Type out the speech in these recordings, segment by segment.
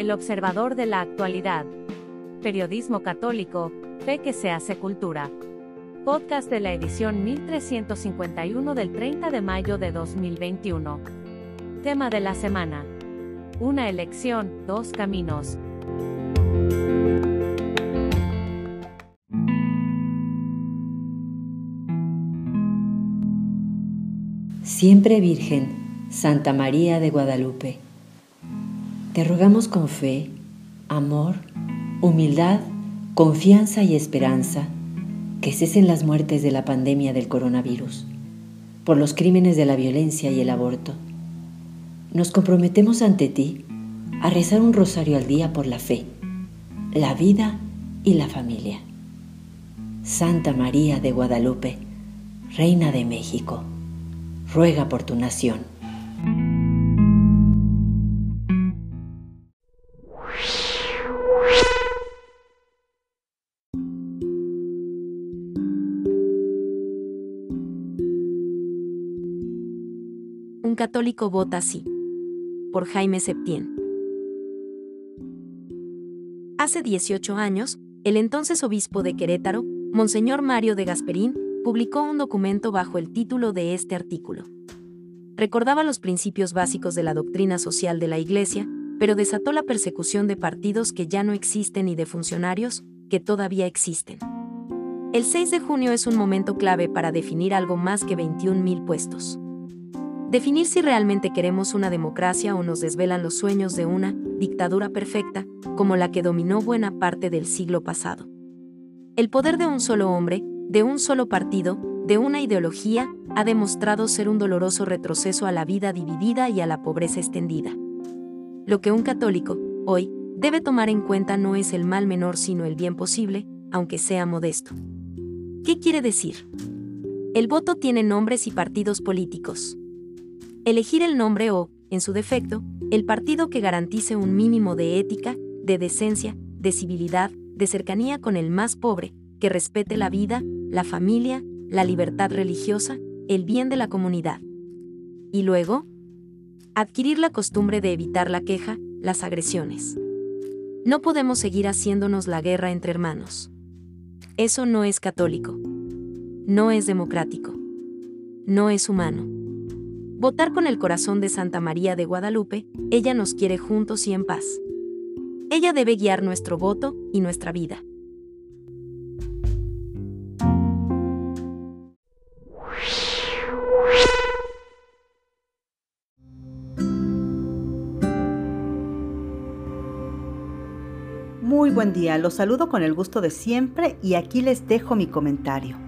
El observador de la actualidad. Periodismo católico, fe que se hace cultura. Podcast de la edición 1351 del 30 de mayo de 2021. Tema de la semana. Una elección, dos caminos. Siempre Virgen, Santa María de Guadalupe. Te rogamos con fe, amor, humildad, confianza y esperanza que cesen las muertes de la pandemia del coronavirus, por los crímenes de la violencia y el aborto. Nos comprometemos ante ti a rezar un rosario al día por la fe, la vida y la familia. Santa María de Guadalupe, Reina de México ruega por tu nación. Un católico vota así. Por Jaime Septién. Hace 18 años, el entonces obispo de Querétaro, Monseñor Mario de Gasperín, publicó un documento bajo el título de este artículo. Recordaba los principios básicos de la doctrina social de la Iglesia, pero desató la persecución de partidos que ya no existen y de funcionarios que todavía existen. El 6 de junio es un momento clave para definir algo más que 21.000 puestos. Definir si realmente queremos una democracia o nos desvelan los sueños de una dictadura perfecta, como la que dominó buena parte del siglo pasado. El poder de un solo hombre, de un solo partido, de una ideología, ha demostrado ser un doloroso retroceso a la vida dividida y a la pobreza extendida. Lo que un católico, hoy, debe tomar en cuenta no es el mal menor sino el bien posible, aunque sea modesto. ¿Qué quiere decir? El voto tiene nombres y partidos políticos. Elegir el nombre o, en su defecto, el partido que garantice un mínimo de ética, de decencia, de civilidad, de cercanía con el más pobre, que respete la vida, la familia, la libertad religiosa, el bien de la comunidad. Y luego, adquirir la costumbre de evitar la queja, las agresiones. No podemos seguir haciéndonos la guerra entre hermanos. Eso no es católico. No es democrático. No es humano. Votar con el corazón de Santa María de Guadalupe, ella nos quiere juntos y en paz. Ella debe guiar nuestro voto y nuestra vida. Muy buen día, los saludo con el gusto de siempre y aquí les dejo mi comentario.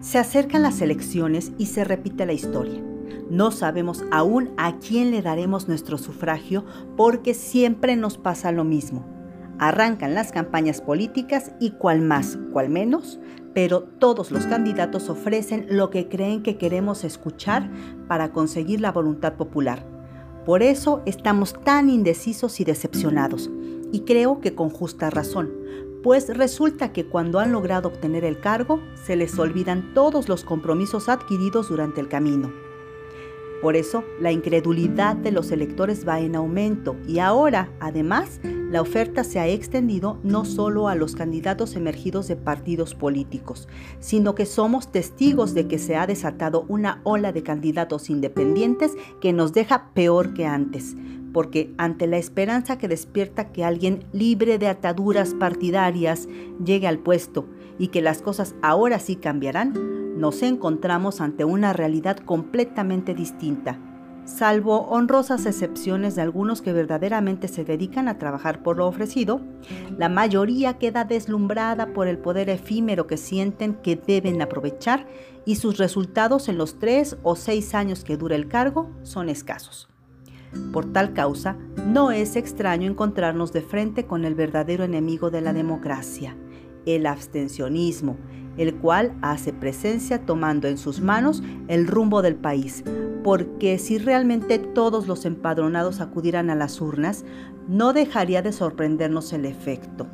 Se acercan las elecciones y se repite la historia. No sabemos aún a quién le daremos nuestro sufragio porque siempre nos pasa lo mismo. Arrancan las campañas políticas y cual más, cual menos, pero todos los candidatos ofrecen lo que creen que queremos escuchar para conseguir la voluntad popular. Por eso estamos tan indecisos y decepcionados y creo que con justa razón, pues resulta que cuando han logrado obtener el cargo, se les olvidan todos los compromisos adquiridos durante el camino. Por eso, la incredulidad de los electores va en aumento y ahora, además, la oferta se ha extendido no solo a los candidatos emergidos de partidos políticos, sino que somos testigos de que se ha desatado una ola de candidatos independientes que nos deja peor que antes, porque ante la esperanza que despierta que alguien libre de ataduras partidarias llegue al puesto y que las cosas ahora sí cambiarán, nos encontramos ante una realidad completamente distinta. Salvo honrosas excepciones de algunos que verdaderamente se dedican a trabajar por lo ofrecido, la mayoría queda deslumbrada por el poder efímero que sienten que deben aprovechar y sus resultados en los tres o seis años que dura el cargo son escasos. Por tal causa, no es extraño encontrarnos de frente con el verdadero enemigo de la democracia, el abstencionismo, el cual hace presencia tomando en sus manos el rumbo del país, porque si realmente todos los empadronados acudieran a las urnas, no dejaría de sorprendernos el efecto.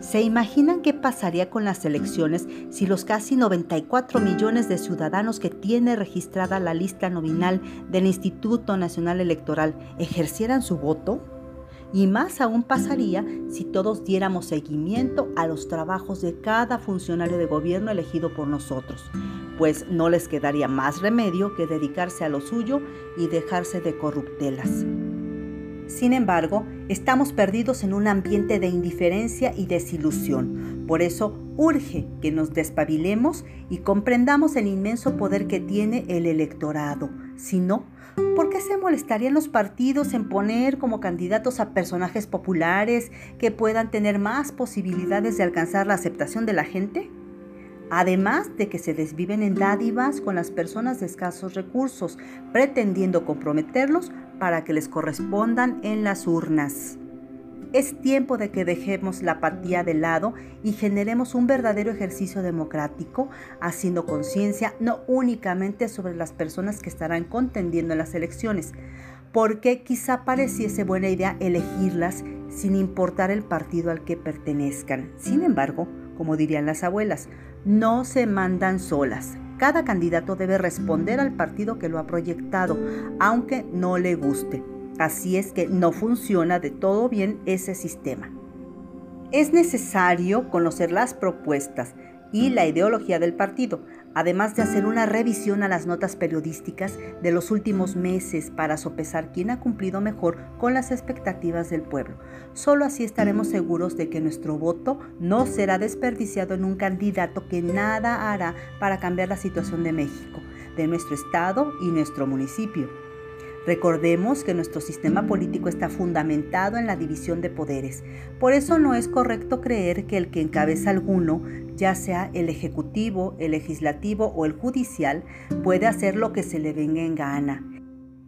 ¿Se imaginan qué pasaría con las elecciones si los casi 94 millones de ciudadanos que tiene registrada la lista nominal del Instituto Nacional Electoral ejercieran su voto? Y más aún pasaría si todos diéramos seguimiento a los trabajos de cada funcionario de gobierno elegido por nosotros, pues no les quedaría más remedio que dedicarse a lo suyo y dejarse de corruptelas. Sin embargo, estamos perdidos en un ambiente de indiferencia y desilusión. Por eso urge que nos despabilemos y comprendamos el inmenso poder que tiene el electorado. Si no, ¿por qué se molestarían los partidos en poner como candidatos a personajes populares que puedan tener más posibilidades de alcanzar la aceptación de la gente? además de que se desviven en dádivas con las personas de escasos recursos, pretendiendo comprometerlos para que les correspondan en las urnas. Es tiempo de que dejemos la apatía de lado y generemos un verdadero ejercicio democrático, haciendo conciencia no únicamente sobre las personas que estarán contendiendo en las elecciones, porque quizá pareciese buena idea elegirlas sin importar el partido al que pertenezcan. Sin embargo, como dirían las abuelas, no se mandan solas. Cada candidato debe responder al partido que lo ha proyectado, aunque no le guste. Así es que no funciona de todo bien ese sistema. Es necesario conocer las propuestas y la ideología del partido, además de hacer una revisión a las notas periodísticas de los últimos meses para sopesar quién ha cumplido mejor con las expectativas del pueblo. Solo así estaremos seguros de que nuestro voto no será desperdiciado en un candidato que nada hará para cambiar la situación de México, de nuestro estado y nuestro municipio. Recordemos que nuestro sistema político está fundamentado en la división de poderes. Por eso no es correcto creer que el que encabeza alguno, ya sea el ejecutivo, el legislativo o el judicial, puede hacer lo que se le venga en gana.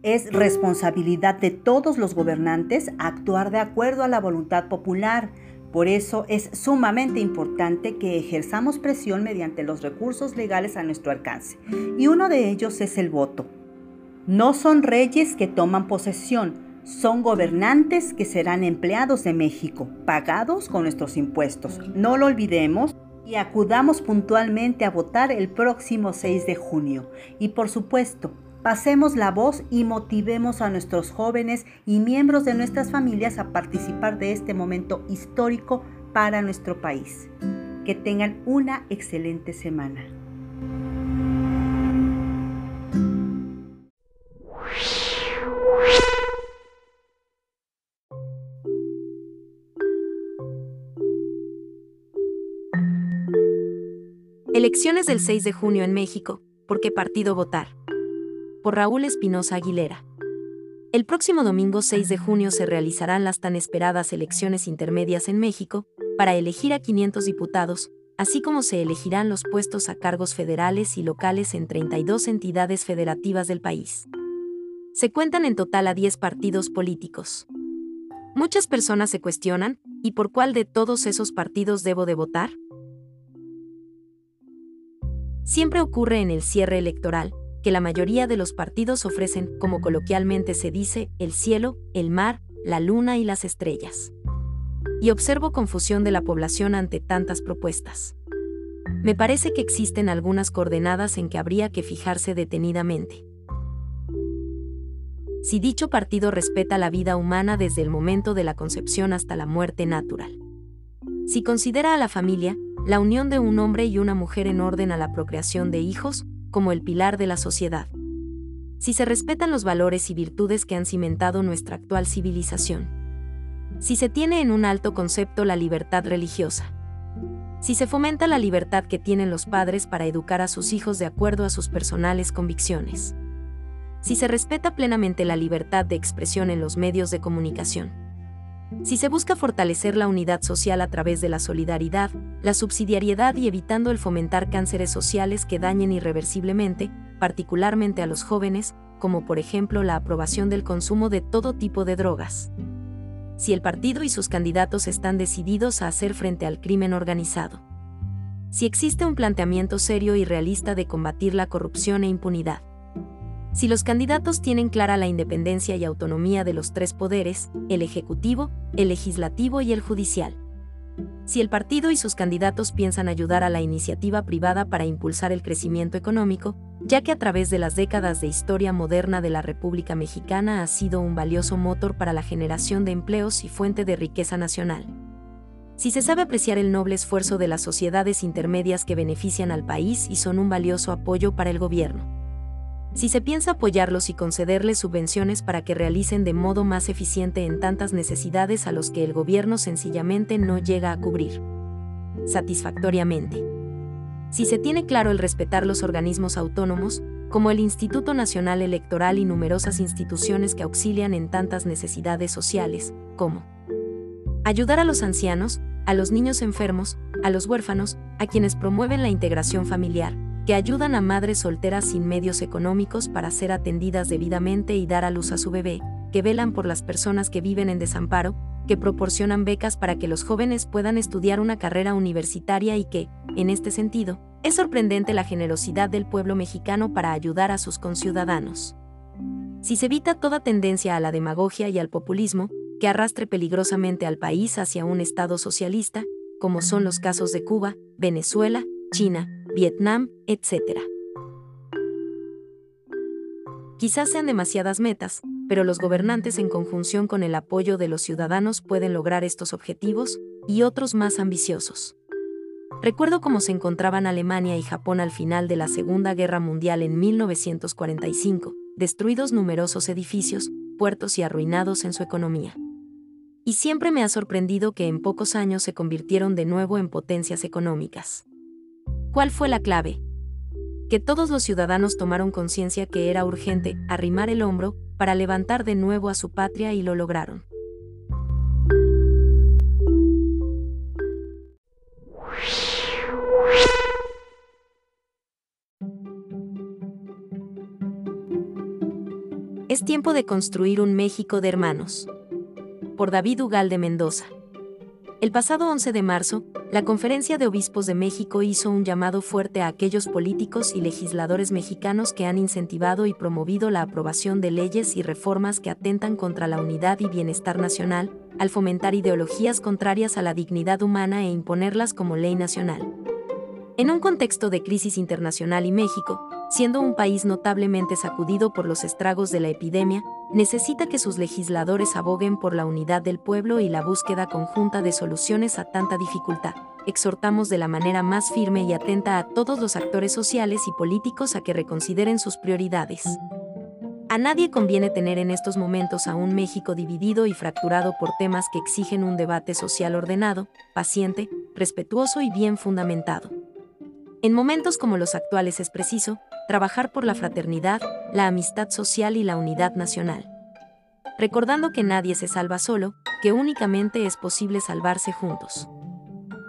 Es responsabilidad de todos los gobernantes actuar de acuerdo a la voluntad popular. Por eso es sumamente importante que ejerzamos presión mediante los recursos legales a nuestro alcance. Y uno de ellos es el voto. No son reyes que toman posesión, son gobernantes que serán empleados de México, pagados con nuestros impuestos. No lo olvidemos y acudamos puntualmente a votar el próximo 6 de junio. Y por supuesto, pasemos la voz y motivemos a nuestros jóvenes y miembros de nuestras familias a participar de este momento histórico para nuestro país. Que tengan una excelente semana. Elecciones del 6 de junio en México. ¿Por qué partido votar? Por Raúl Espinosa Aguilera. El próximo domingo 6 de junio se realizarán las tan esperadas elecciones intermedias en México para elegir a 500 diputados, así como se elegirán los puestos a cargos federales y locales en 32 entidades federativas del país. Se cuentan en total a 10 partidos políticos. Muchas personas se cuestionan, ¿y por cuál de todos esos partidos debo de votar? Siempre ocurre en el cierre electoral, que la mayoría de los partidos ofrecen, como coloquialmente se dice, el cielo, el mar, la luna y las estrellas. Y observo confusión de la población ante tantas propuestas. Me parece que existen algunas coordenadas en que habría que fijarse detenidamente. Si dicho partido respeta la vida humana desde el momento de la concepción hasta la muerte natural. Si considera a la familia, la unión de un hombre y una mujer en orden a la procreación de hijos, como el pilar de la sociedad. Si se respetan los valores y virtudes que han cimentado nuestra actual civilización. Si se tiene en un alto concepto la libertad religiosa. Si se fomenta la libertad que tienen los padres para educar a sus hijos de acuerdo a sus personales convicciones. Si se respeta plenamente la libertad de expresión en los medios de comunicación si se busca fortalecer la unidad social a través de la solidaridad, la subsidiariedad y evitando el fomentar cánceres sociales que dañen irreversiblemente, particularmente a los jóvenes, como por ejemplo la aprobación del consumo de todo tipo de drogas. Si el partido y sus candidatos están decididos a hacer frente al crimen organizado. Si existe un planteamiento serio y realista de combatir la corrupción e impunidad si los candidatos tienen clara la independencia y autonomía de los tres poderes, el Ejecutivo, el Legislativo y el Judicial. Si el partido y sus candidatos piensan ayudar a la iniciativa privada para impulsar el crecimiento económico, ya que a través de las décadas de historia moderna de la República Mexicana ha sido un valioso motor para la generación de empleos y fuente de riqueza nacional. Si se sabe apreciar el noble esfuerzo de las sociedades intermedias que benefician al país y son un valioso apoyo para el gobierno. Si se piensa apoyarlos y concederles subvenciones para que realicen de modo más eficiente en tantas necesidades a los que el gobierno sencillamente no llega a cubrir. Satisfactoriamente si se tiene claro el respetar los organismos autónomos, como el Instituto Nacional Electoral y numerosas instituciones que auxilian en tantas necesidades sociales, como ayudar a los ancianos, a los niños enfermos, a los huérfanos, a quienes promueven la integración familiar, que ayudan a madres solteras sin medios económicos para ser atendidas debidamente y dar a luz a su bebé, que velan por las personas que viven en desamparo, que proporcionan becas para que los jóvenes puedan estudiar una carrera universitaria y que, en este sentido, es sorprendente la generosidad del pueblo mexicano para ayudar a sus conciudadanos. Si se evita toda tendencia a la demagogia y al populismo, que arrastre peligrosamente al país hacia un Estado socialista, como son los casos de Cuba, Venezuela, China, Vietnam, etc. Quizás sean demasiadas metas, pero los gobernantes en conjunción con el apoyo de los ciudadanos pueden lograr estos objetivos y otros más ambiciosos. Recuerdo cómo se encontraban Alemania y Japón al final de la Segunda Guerra Mundial en 1945, destruidos numerosos edificios, puertos y arruinados en su economía. Y siempre me ha sorprendido que en pocos años se convirtieron de nuevo en potencias económicas. ¿Cuál fue la clave? Que todos los ciudadanos tomaron conciencia que era urgente arrimar el hombro para levantar de nuevo a su patria y lo lograron. Es tiempo de construir un México de hermanos. Por David Ugal de Mendoza. El pasado 11 de marzo, la Conferencia de Obispos de México hizo un llamado fuerte a aquellos políticos y legisladores mexicanos que han incentivado y promovido la aprobación de leyes y reformas que atentan contra la unidad y bienestar nacional, al fomentar ideologías contrarias a la dignidad humana e imponerlas como ley nacional. En un contexto de crisis internacional y México, siendo un país notablemente sacudido por los estragos de la epidemia, necesita que sus legisladores aboguen por la unidad del pueblo y la búsqueda conjunta de soluciones a tanta dificultad. Exhortamos de la manera más firme y atenta a todos los actores sociales y políticos a que reconsideren sus prioridades. A nadie conviene tener en estos momentos a un México dividido y fracturado por temas que exigen un debate social ordenado, paciente, respetuoso y bien fundamentado. En momentos como los actuales es preciso trabajar por la fraternidad, la amistad social y la unidad nacional. Recordando que nadie se salva solo, que únicamente es posible salvarse juntos.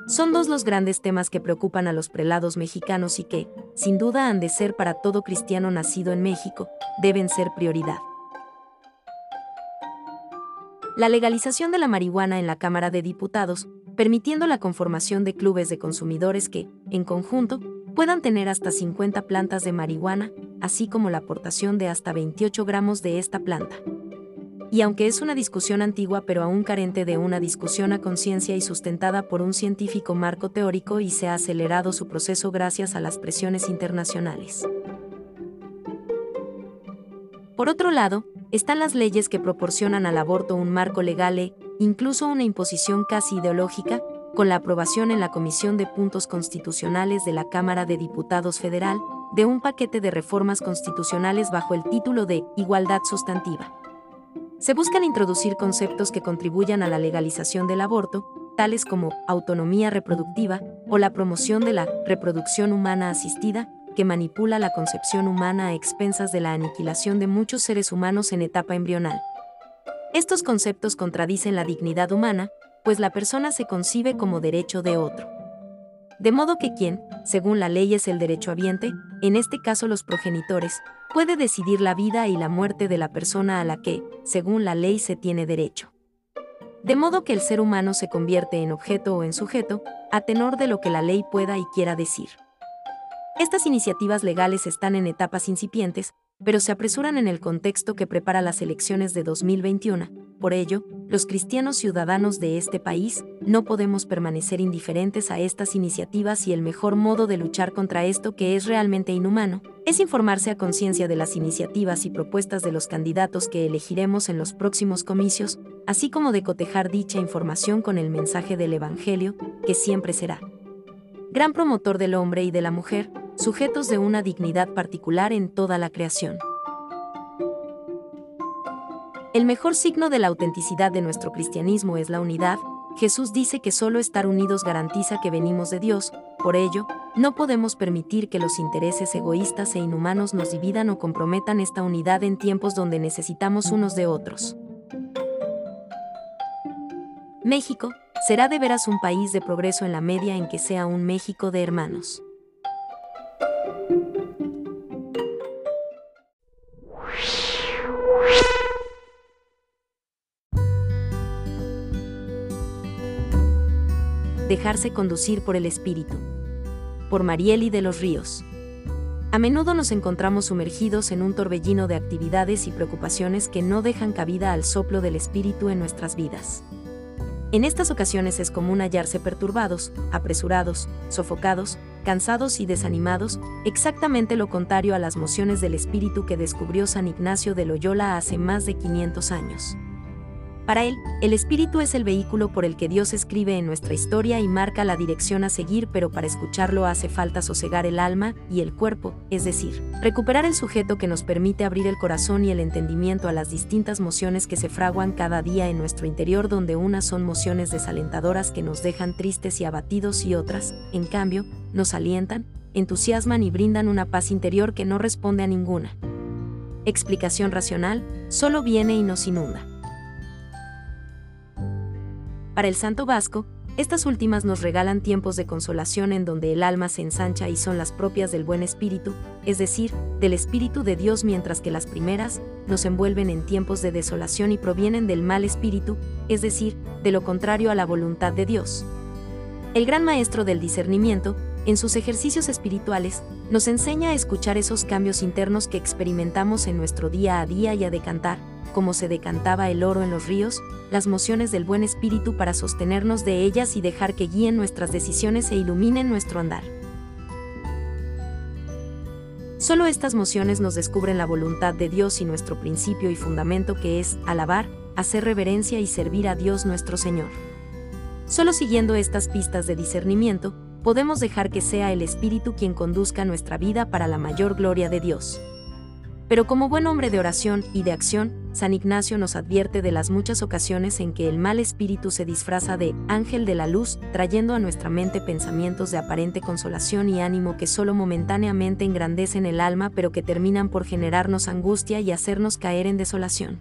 Son dos los grandes temas que preocupan a los prelados mexicanos y que, sin duda han de ser para todo cristiano nacido en México, deben ser prioridad. La legalización de la marihuana en la Cámara de Diputados permitiendo la conformación de clubes de consumidores que, en conjunto, puedan tener hasta 50 plantas de marihuana, así como la aportación de hasta 28 gramos de esta planta. Y aunque es una discusión antigua pero aún carente de una discusión a conciencia y sustentada por un científico marco teórico y se ha acelerado su proceso gracias a las presiones internacionales. Por otro lado, están las leyes que proporcionan al aborto un marco legal e, incluso una imposición casi ideológica, con la aprobación en la Comisión de Puntos Constitucionales de la Cámara de Diputados Federal, de un paquete de reformas constitucionales bajo el título de Igualdad Sustantiva. Se buscan introducir conceptos que contribuyan a la legalización del aborto, tales como autonomía reproductiva o la promoción de la reproducción humana asistida, que manipula la concepción humana a expensas de la aniquilación de muchos seres humanos en etapa embrional. Estos conceptos contradicen la dignidad humana, pues la persona se concibe como derecho de otro. De modo que quien, según la ley es el derecho habiente, en este caso los progenitores, puede decidir la vida y la muerte de la persona a la que, según la ley, se tiene derecho. De modo que el ser humano se convierte en objeto o en sujeto, a tenor de lo que la ley pueda y quiera decir. Estas iniciativas legales están en etapas incipientes, pero se apresuran en el contexto que prepara las elecciones de 2021, Por ello, los cristianos ciudadanos de este país no podemos permanecer indiferentes a estas iniciativas y el mejor modo de luchar contra esto que es realmente inhumano es informarse a conciencia de las iniciativas y propuestas de los candidatos que elegiremos en los próximos comicios, así como de cotejar dicha información con el mensaje del Evangelio, que siempre será. Gran promotor del hombre y de la mujer, sujetos de una dignidad particular en toda la creación. El mejor signo de la autenticidad de nuestro cristianismo es la unidad. Jesús dice que solo estar unidos garantiza que venimos de Dios, por ello, no podemos permitir que los intereses egoístas e inhumanos nos dividan o comprometan esta unidad en tiempos donde necesitamos unos de otros. México será de veras un país de progreso en la media en que sea un México de hermanos. Dejarse conducir por el Espíritu. Por Marieli de los Ríos. A menudo nos encontramos sumergidos en un torbellino de actividades y preocupaciones que no dejan cabida al soplo del Espíritu en nuestras vidas. En estas ocasiones es común hallarse perturbados, apresurados, sofocados, cansados y desanimados, exactamente lo contrario a las mociones del espíritu que descubrió San Ignacio de Loyola hace más de 500 años. Para él, el espíritu es el vehículo por el que Dios escribe en nuestra historia y marca la dirección a seguir, pero para escucharlo hace falta sosegar el alma y el cuerpo, es decir, recuperar el sujeto que nos permite abrir el corazón y el entendimiento a las distintas mociones que se fraguan cada día en nuestro interior, donde unas son mociones desalentadoras que nos dejan tristes y abatidos y otras, en cambio, nos alientan, entusiasman y brindan una paz interior que no responde a ninguna. Explicación racional, solo viene y nos inunda. Para el santo vasco, estas últimas nos regalan tiempos de consolación en donde el alma se ensancha y son las propias del buen espíritu, es decir, del espíritu de Dios, mientras que las primeras nos envuelven en tiempos de desolación y provienen del mal espíritu, es decir, de lo contrario a la voluntad de Dios. El gran maestro del discernimiento, en sus ejercicios espirituales, nos enseña a escuchar esos cambios internos que experimentamos en nuestro día a día y a decantar, como se decantaba el oro en los ríos, las mociones del buen espíritu para sostenernos de ellas y dejar que guíen nuestras decisiones e iluminen nuestro andar. Solo estas mociones nos descubren la voluntad de Dios y nuestro principio y fundamento que es alabar, hacer reverencia y servir a Dios nuestro Señor. Solo siguiendo estas pistas de discernimiento, podemos dejar que sea el Espíritu quien conduzca nuestra vida para la mayor gloria de Dios. Pero como buen hombre de oración y de acción, San Ignacio nos advierte de las muchas ocasiones en que el mal espíritu se disfraza de ángel de la luz, trayendo a nuestra mente pensamientos de aparente consolación y ánimo que solo momentáneamente engrandecen el alma pero que terminan por generarnos angustia y hacernos caer en desolación.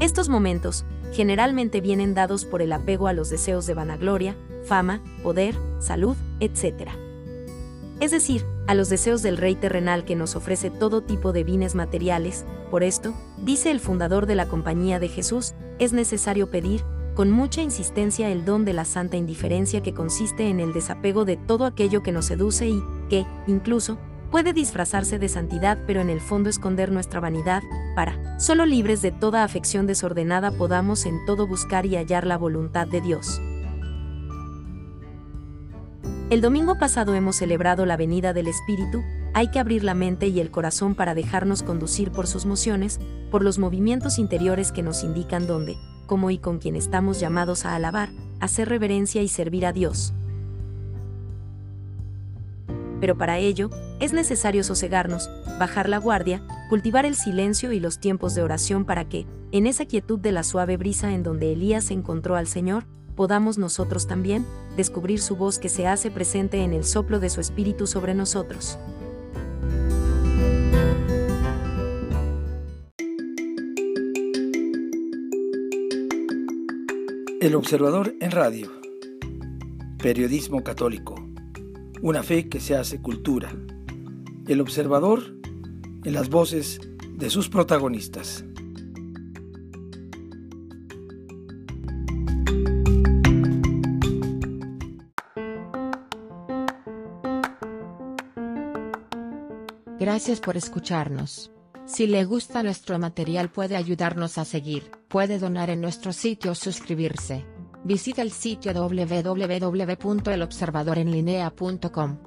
Estos momentos, generalmente vienen dados por el apego a los deseos de vanagloria, fama, poder, salud, etc es decir, a los deseos del rey terrenal que nos ofrece todo tipo de bienes materiales, por esto, dice el fundador de la Compañía de Jesús, es necesario pedir, con mucha insistencia, el don de la santa indiferencia que consiste en el desapego de todo aquello que nos seduce y, que, incluso, puede disfrazarse de santidad pero en el fondo esconder nuestra vanidad, para, solo libres de toda afección desordenada podamos en todo buscar y hallar la voluntad de Dios. El domingo pasado hemos celebrado la venida del Espíritu, hay que abrir la mente y el corazón para dejarnos conducir por sus mociones, por los movimientos interiores que nos indican dónde, cómo y con quién estamos llamados a alabar, hacer reverencia y servir a Dios. Pero para ello, es necesario sosegarnos, bajar la guardia, cultivar el silencio y los tiempos de oración para que, en esa quietud de la suave brisa en donde Elías encontró al Señor, podamos nosotros también descubrir su voz que se hace presente en el soplo de su espíritu sobre nosotros. El Observador en Radio. Periodismo católico. Una fe que se hace cultura. El Observador en las voces de sus protagonistas. Gracias por escucharnos. Si le gusta nuestro material puede ayudarnos a seguir, puede donar en nuestro sitio o suscribirse. Visita el sitio www.elobservadorenlinea.com.